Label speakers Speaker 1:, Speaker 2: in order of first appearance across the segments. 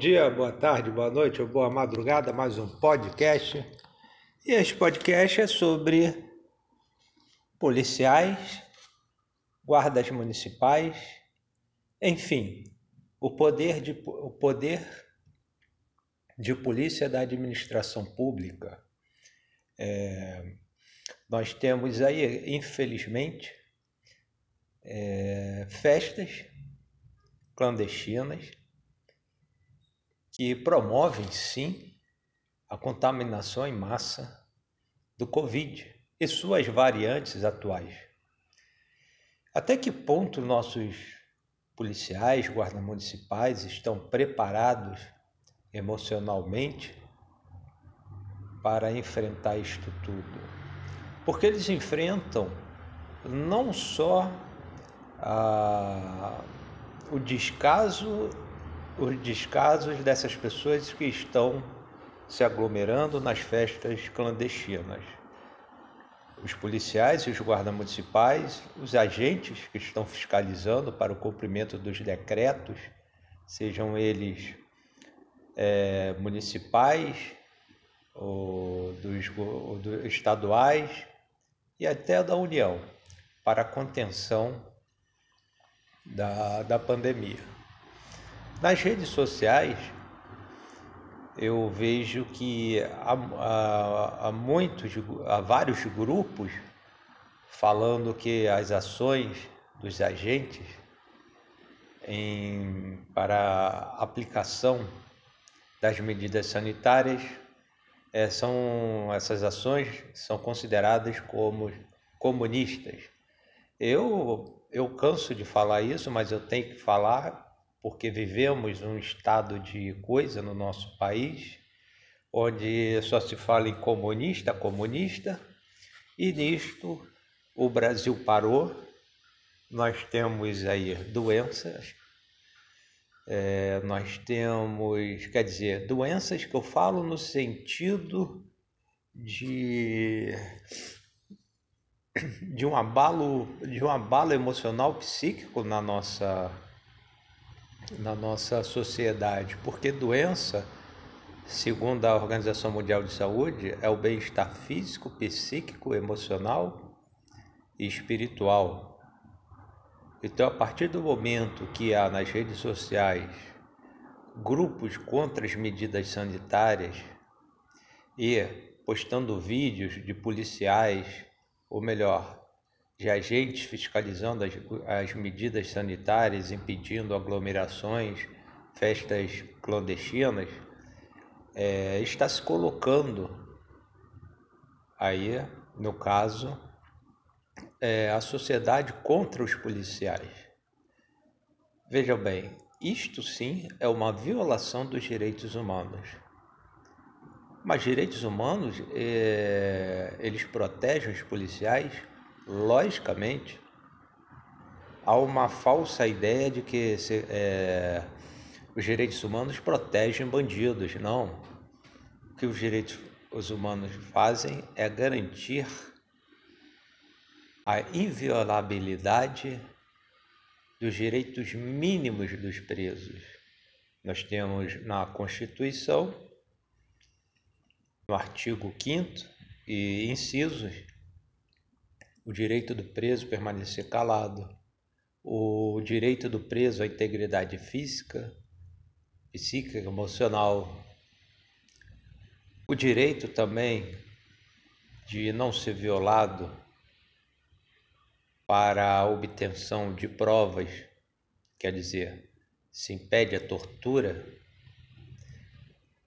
Speaker 1: Dia, boa tarde, boa noite ou boa madrugada, mais um podcast. E este podcast é sobre policiais, guardas municipais, enfim, o poder de, o poder de polícia da administração pública. É, nós temos aí, infelizmente, é, festas clandestinas que promovem, sim, a contaminação em massa do Covid e suas variantes atuais. Até que ponto nossos policiais, guardas municipais estão preparados emocionalmente para enfrentar isto tudo? Porque eles enfrentam não só a, o descaso os descasos dessas pessoas que estão se aglomerando nas festas clandestinas. Os policiais e os guardas municipais, os agentes que estão fiscalizando para o cumprimento dos decretos, sejam eles é, municipais ou dos, ou estaduais e até da União, para a contenção da, da pandemia. Nas redes sociais, eu vejo que há, há, há, muitos, há vários grupos falando que as ações dos agentes em, para aplicação das medidas sanitárias é, são essas ações são consideradas como comunistas. Eu eu canso de falar isso, mas eu tenho que falar porque vivemos um estado de coisa no nosso país, onde só se fala em comunista, comunista, e nisto o Brasil parou. Nós temos aí doenças, é, nós temos, quer dizer, doenças que eu falo no sentido de de um abalo de um abalo emocional psíquico na nossa na nossa sociedade, porque doença, segundo a Organização Mundial de Saúde, é o bem-estar físico, psíquico, emocional e espiritual. Então, a partir do momento que há nas redes sociais grupos contra as medidas sanitárias e postando vídeos de policiais, ou melhor, de agentes fiscalizando as, as medidas sanitárias, impedindo aglomerações, festas clandestinas, é, está se colocando aí, no caso, é, a sociedade contra os policiais. Veja bem, isto sim é uma violação dos direitos humanos. Mas direitos humanos, é, eles protegem os policiais logicamente, há uma falsa ideia de que se, é, os direitos humanos protegem bandidos. Não. O que os direitos humanos fazem é garantir a inviolabilidade dos direitos mínimos dos presos. Nós temos na Constituição, no artigo 5 e incisos, o direito do preso permanecer calado, o direito do preso à integridade física, psíquica, emocional, o direito também de não ser violado para a obtenção de provas, quer dizer, se impede a tortura.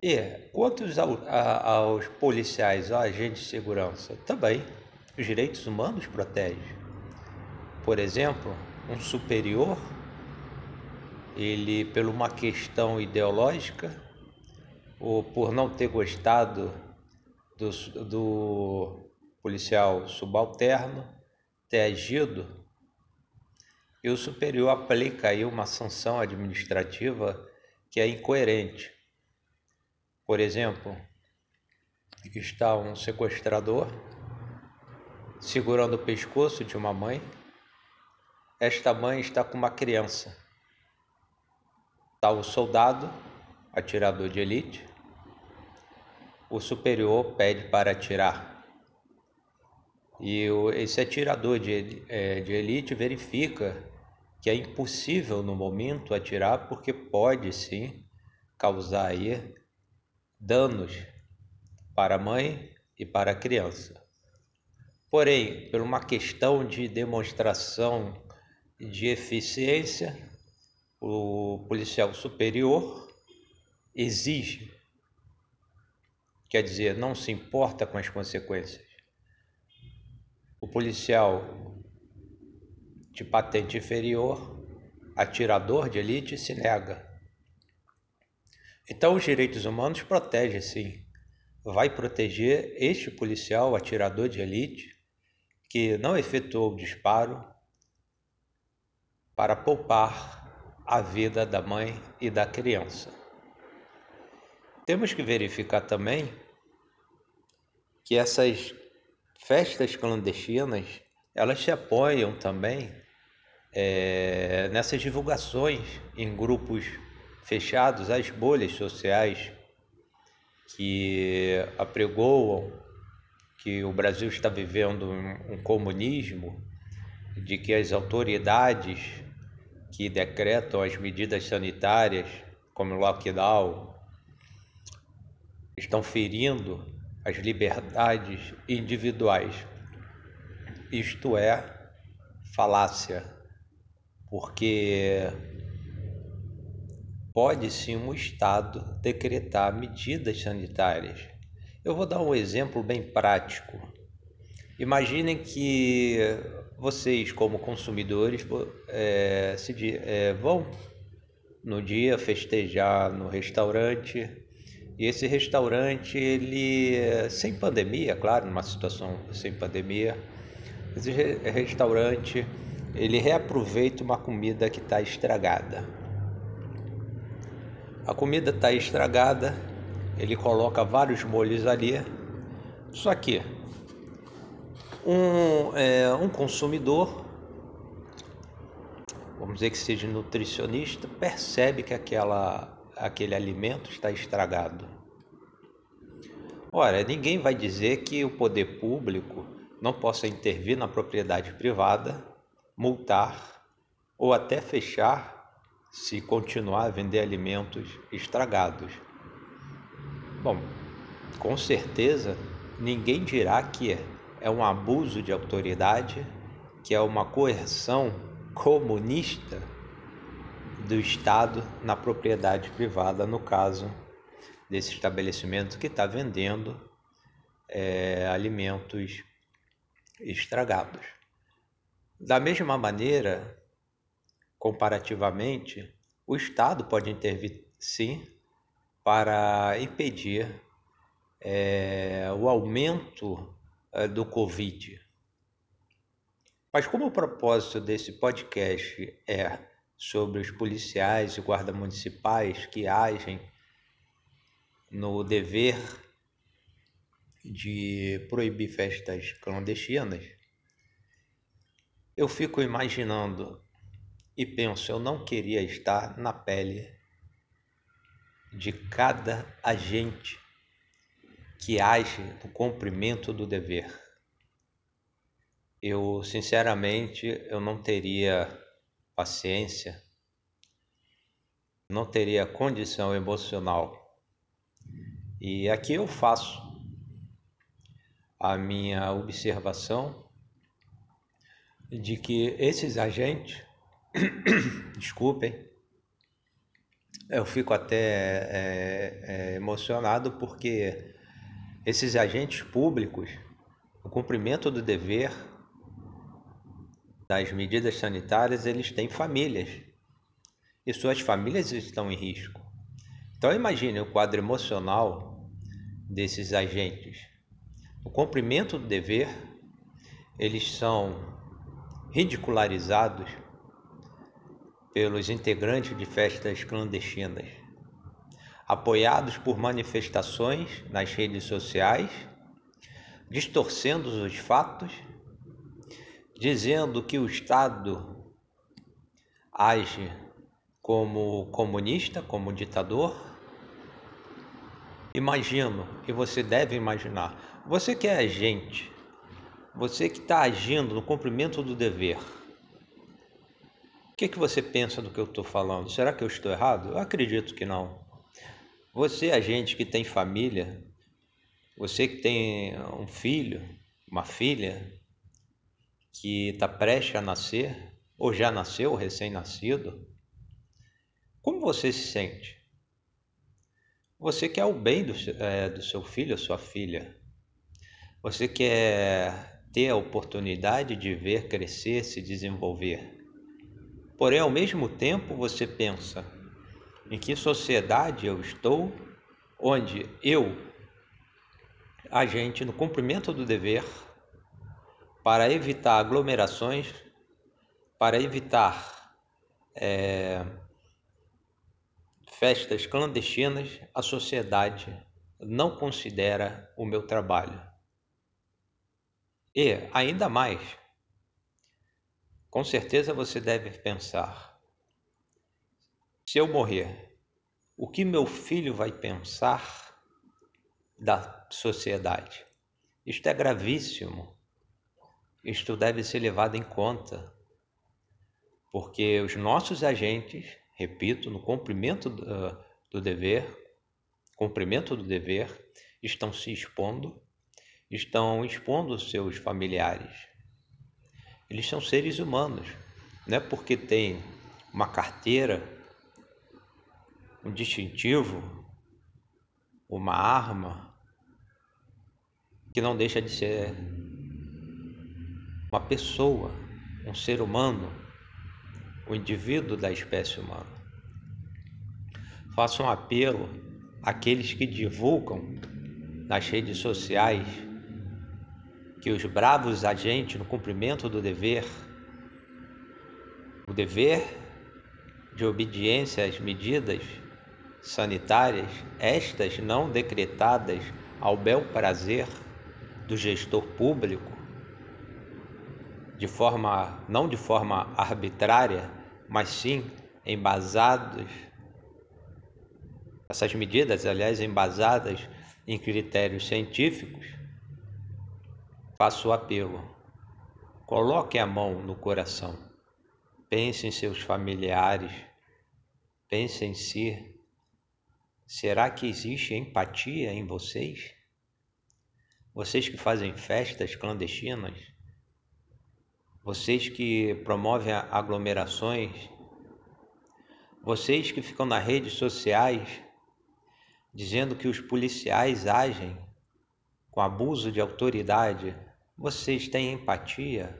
Speaker 1: E quanto aos policiais, agentes de segurança, também os direitos humanos protegem. Por exemplo, um superior, ele, por uma questão ideológica, ou por não ter gostado do, do policial subalterno ter agido, e o superior aplica aí uma sanção administrativa que é incoerente. Por exemplo, está um sequestrador segurando o pescoço de uma mãe. Esta mãe está com uma criança. Está o soldado atirador de elite, o superior pede para atirar. E esse atirador de, é, de elite verifica que é impossível no momento atirar porque pode sim causar aí danos para a mãe e para a criança. Porém, por uma questão de demonstração de eficiência, o policial superior exige, quer dizer, não se importa com as consequências. O policial de patente inferior, atirador de elite, se nega. Então, os direitos humanos protegem sim, vai proteger este policial atirador de elite que não efetuou o disparo para poupar a vida da mãe e da criança. Temos que verificar também que essas festas clandestinas elas se apoiam também é, nessas divulgações em grupos fechados, as bolhas sociais que apregoam que o Brasil está vivendo um comunismo, de que as autoridades que decretam as medidas sanitárias, como o lockdown, estão ferindo as liberdades individuais. Isto é falácia, porque pode sim um Estado decretar medidas sanitárias. Eu vou dar um exemplo bem prático. Imaginem que vocês, como consumidores, é, se, é, vão no dia festejar no restaurante e esse restaurante, ele, sem pandemia, claro, numa situação sem pandemia, esse restaurante, ele reaproveita uma comida que está estragada. A comida está estragada, ele coloca vários molhos ali, só que um, é, um consumidor, vamos dizer que seja nutricionista, percebe que aquela, aquele alimento está estragado. Ora, ninguém vai dizer que o poder público não possa intervir na propriedade privada, multar ou até fechar se continuar a vender alimentos estragados. Bom, com certeza ninguém dirá que é um abuso de autoridade, que é uma coerção comunista do Estado na propriedade privada, no caso desse estabelecimento que está vendendo é, alimentos estragados. Da mesma maneira, comparativamente, o Estado pode intervir sim para impedir é, o aumento eh, do Covid. Mas como o propósito desse podcast é sobre os policiais e guardas municipais que agem no dever de proibir festas clandestinas, eu fico imaginando e penso, eu não queria estar na pele de cada agente que age no cumprimento do dever. Eu, sinceramente, eu não teria paciência, não teria condição emocional. E aqui eu faço a minha observação de que esses agentes, desculpem, eu fico até é, é, emocionado porque esses agentes públicos, o cumprimento do dever das medidas sanitárias, eles têm famílias e suas famílias estão em risco. Então imagine o quadro emocional desses agentes. O cumprimento do dever, eles são ridicularizados pelos integrantes de festas clandestinas apoiados por manifestações nas redes sociais, distorcendo os fatos, dizendo que o Estado age como comunista, como ditador, imagino, e você deve imaginar, você que é agente, você que está agindo no cumprimento do dever, o que, que você pensa do que eu estou falando? Será que eu estou errado? Eu acredito que não. Você, agente que tem família, você que tem um filho, uma filha, que está prestes a nascer, ou já nasceu, recém-nascido, como você se sente? Você quer o bem do, é, do seu filho ou sua filha? Você quer ter a oportunidade de ver crescer, se desenvolver. Porém, ao mesmo tempo, você pensa em que sociedade eu estou, onde eu, agente no cumprimento do dever, para evitar aglomerações, para evitar é, festas clandestinas, a sociedade não considera o meu trabalho. E, ainda mais, com certeza você deve pensar: se eu morrer, o que meu filho vai pensar da sociedade? Isto é gravíssimo. Isto deve ser levado em conta, porque os nossos agentes repito, no cumprimento do, do dever, cumprimento do dever, estão se expondo, estão expondo seus familiares. Eles são seres humanos, não é porque tem uma carteira, um distintivo, uma arma, que não deixa de ser uma pessoa, um ser humano o indivíduo da espécie humana. Faço um apelo àqueles que divulgam nas redes sociais que os bravos agentes no cumprimento do dever, o dever de obediência às medidas sanitárias, estas não decretadas ao bel prazer do gestor público, de forma não de forma arbitrária, mas sim embasados essas medidas, aliás, embasadas em critérios científicos, faço apelo. Coloque a mão no coração. Pense em seus familiares. Pense em si. Será que existe empatia em vocês? Vocês que fazem festas clandestinas? vocês que promovem aglomerações, vocês que ficam nas redes sociais dizendo que os policiais agem com abuso de autoridade, vocês têm empatia?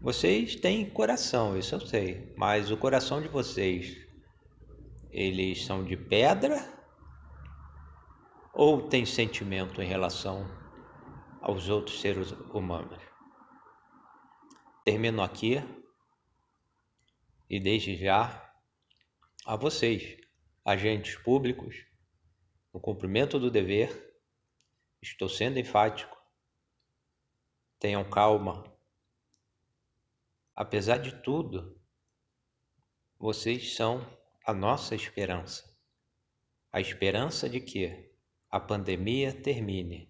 Speaker 1: Vocês têm coração, isso eu sei, mas o coração de vocês, eles são de pedra ou tem sentimento em relação aos outros seres humanos? Termino aqui e desde já a vocês, agentes públicos, no cumprimento do dever, estou sendo enfático. Tenham calma. Apesar de tudo, vocês são a nossa esperança. A esperança de que a pandemia termine,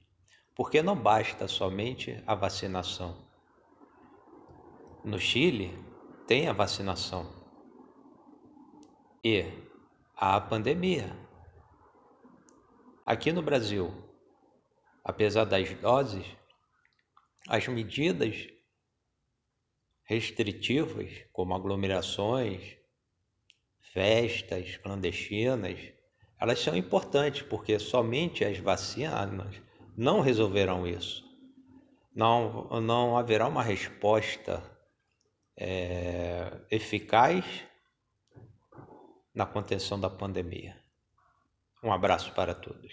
Speaker 1: porque não basta somente a vacinação no Chile tem a vacinação e a pandemia. Aqui no Brasil, apesar das doses, as medidas restritivas, como aglomerações, festas clandestinas, elas são importantes porque somente as vacinas não resolverão isso. Não, não haverá uma resposta é, eficaz na contenção da pandemia. Um abraço para todos.